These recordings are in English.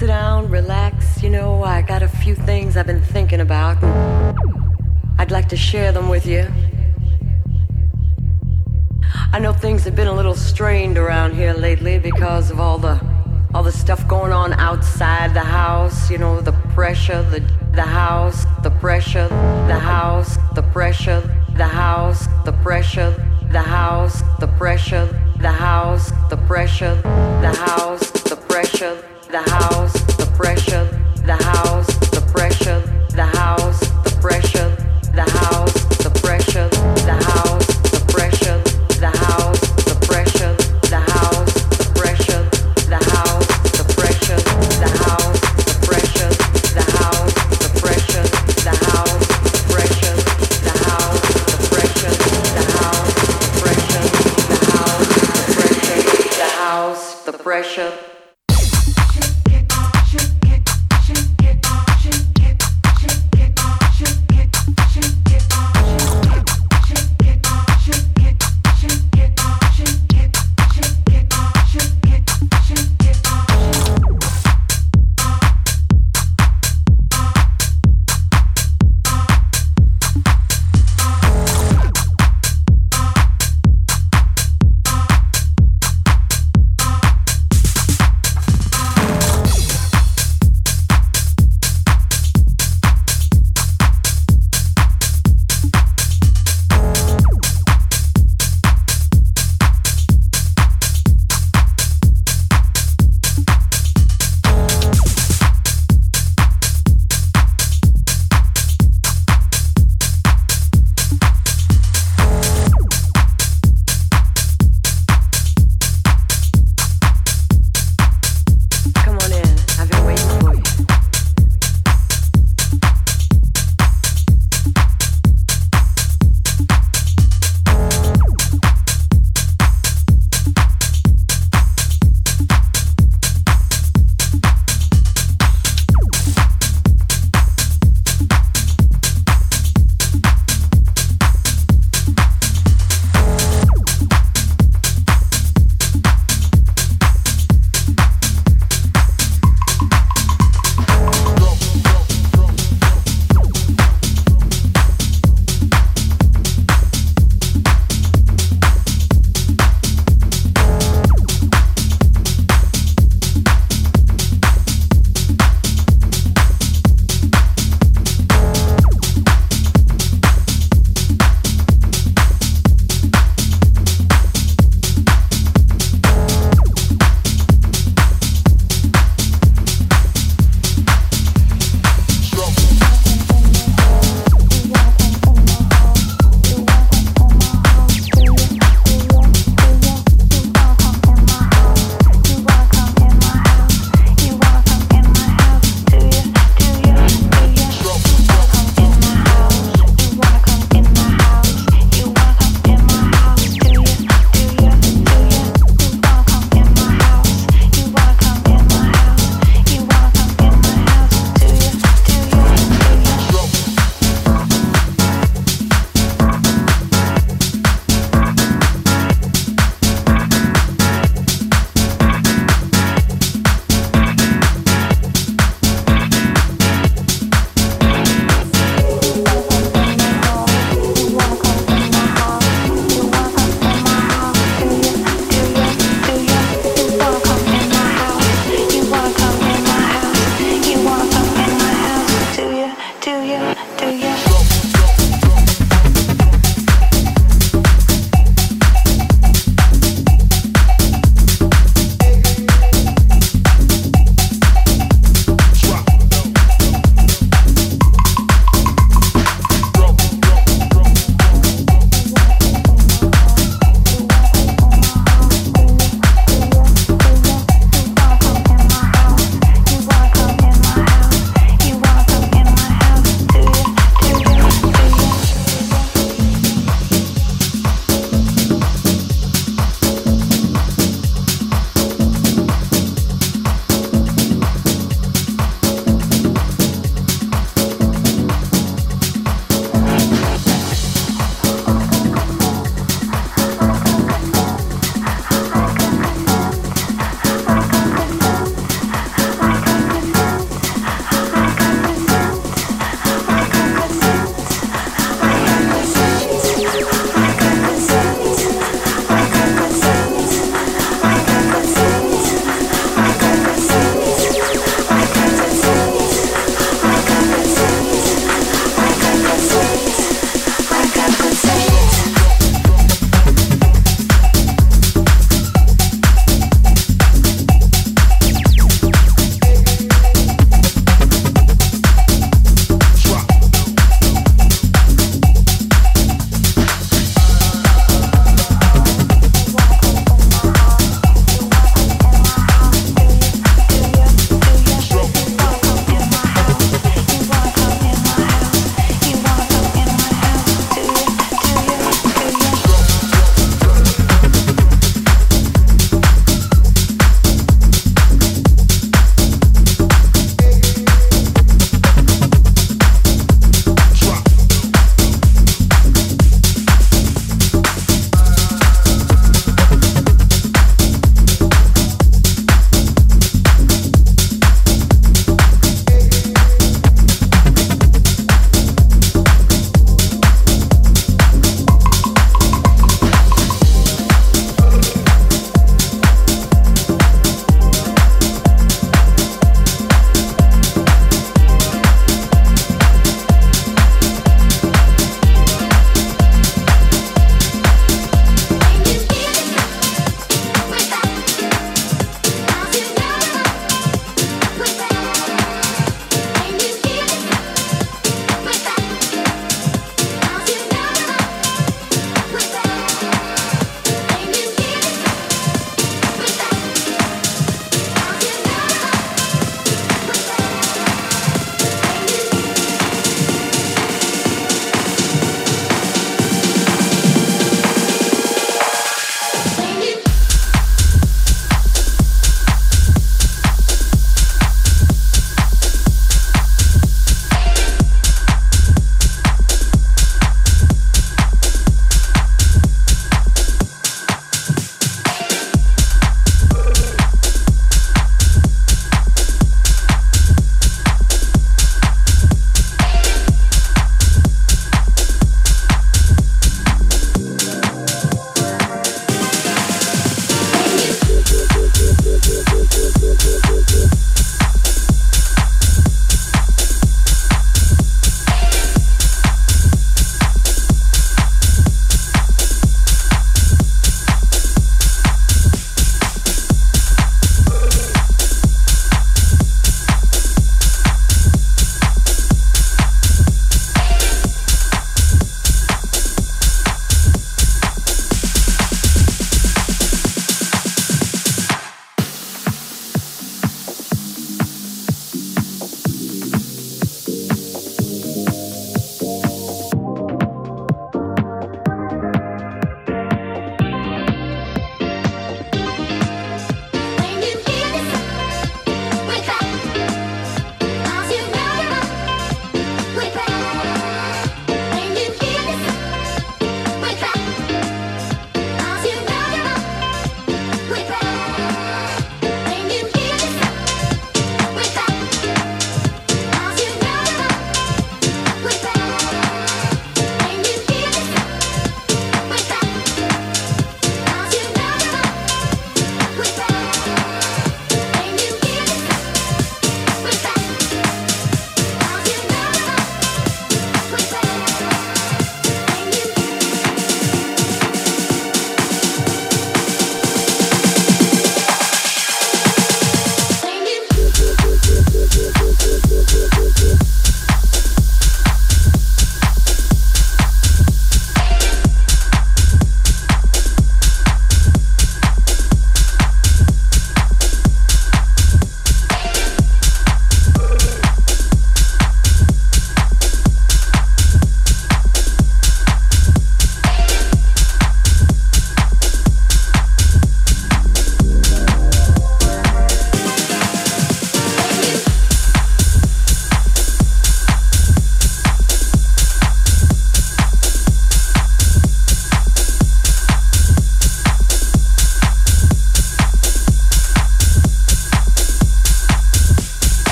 sit down, relax. You know, I got a few things I've been thinking about. I'd like to share them with you. I know things have been a little strained around here lately because of all the all the stuff going on outside the house, you know, the pressure, the the house, the pressure, the house, the pressure, the house, the pressure, the house, the pressure, the house, the pressure, the house, the pressure, the house, the pressure, the house, the pressure,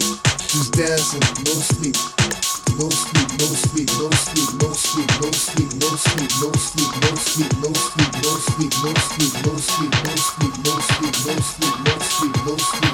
sleep, just dancing, no sleep. No sleep, no sleep, no sleep, no sleep, no sleep, no sleep, no sleep, no sleep, no sleep, no sleep, no sleep, no sleep, no sleep, no sleep, no sleep, no sleep, no sleep.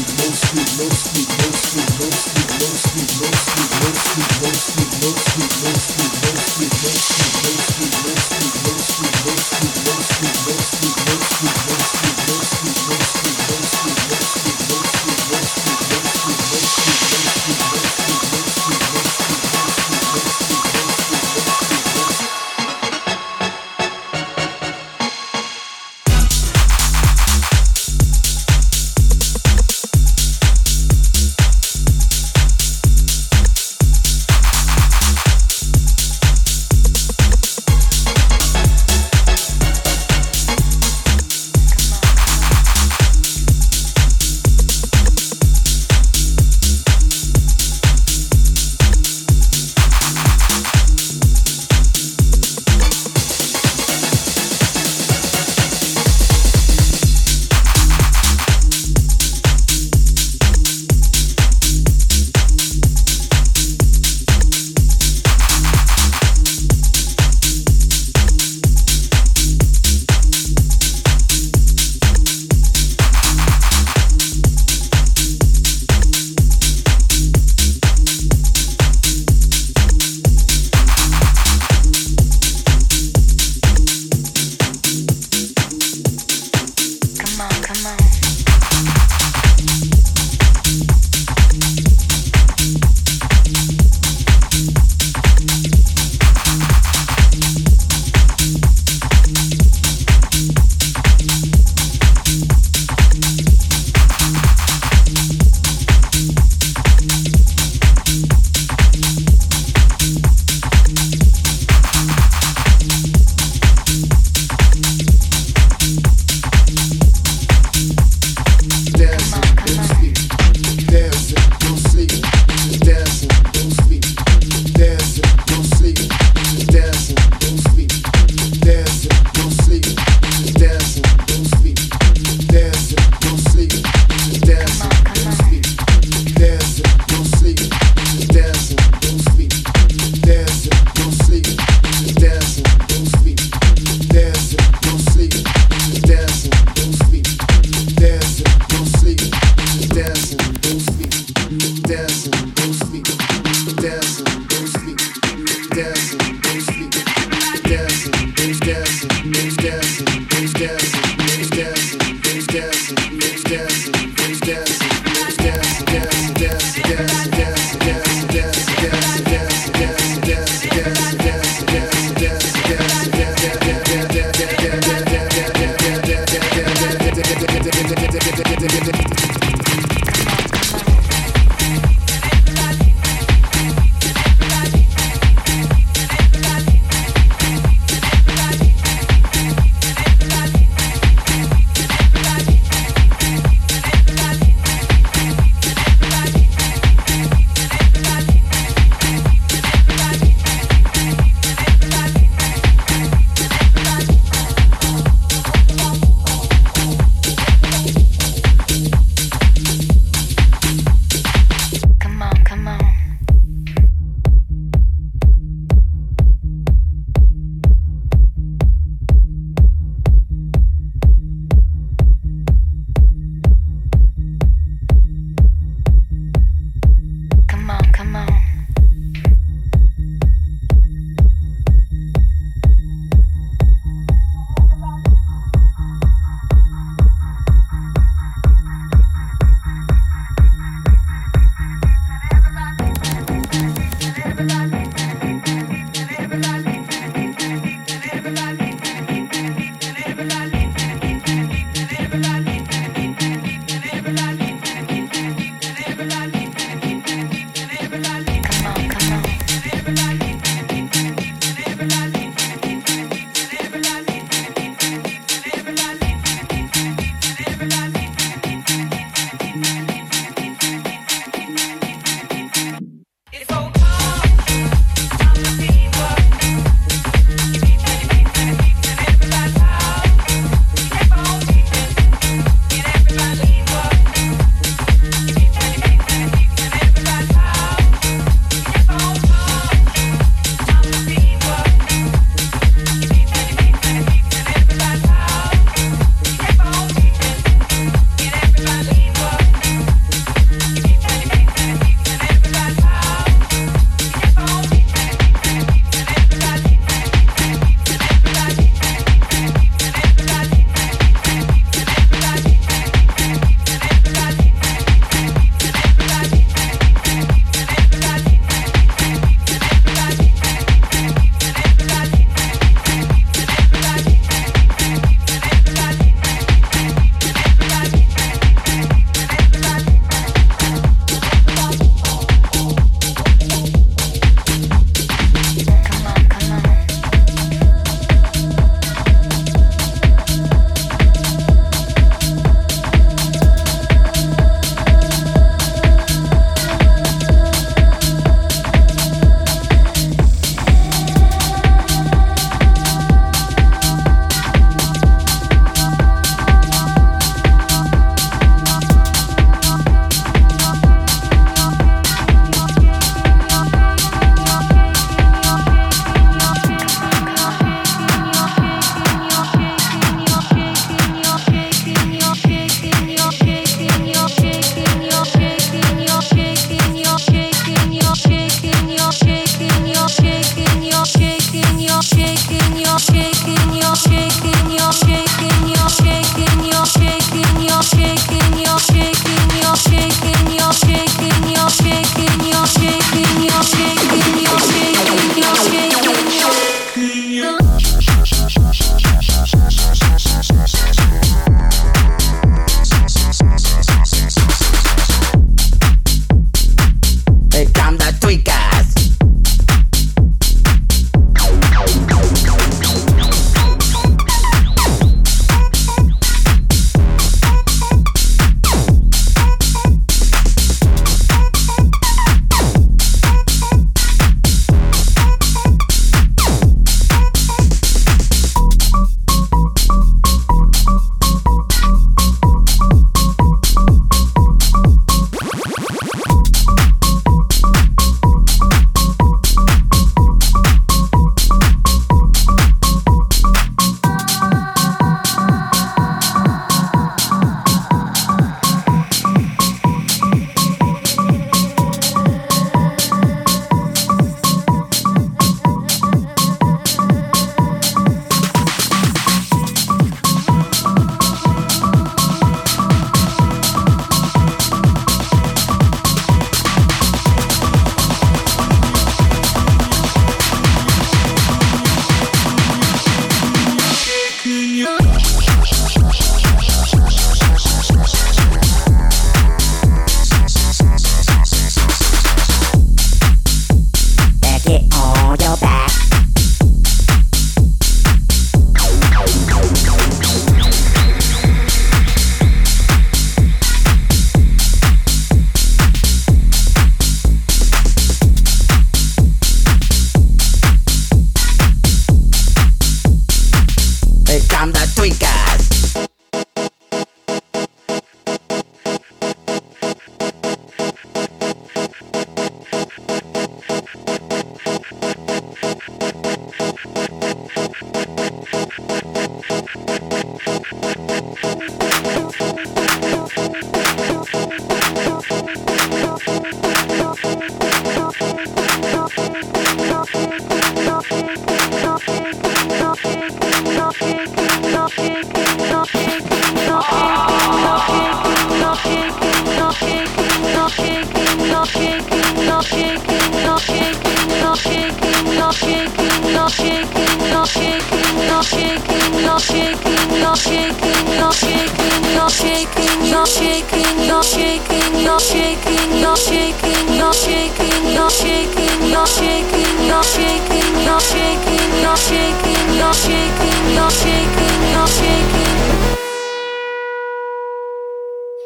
shaking, you shaking.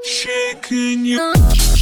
Shaking, you.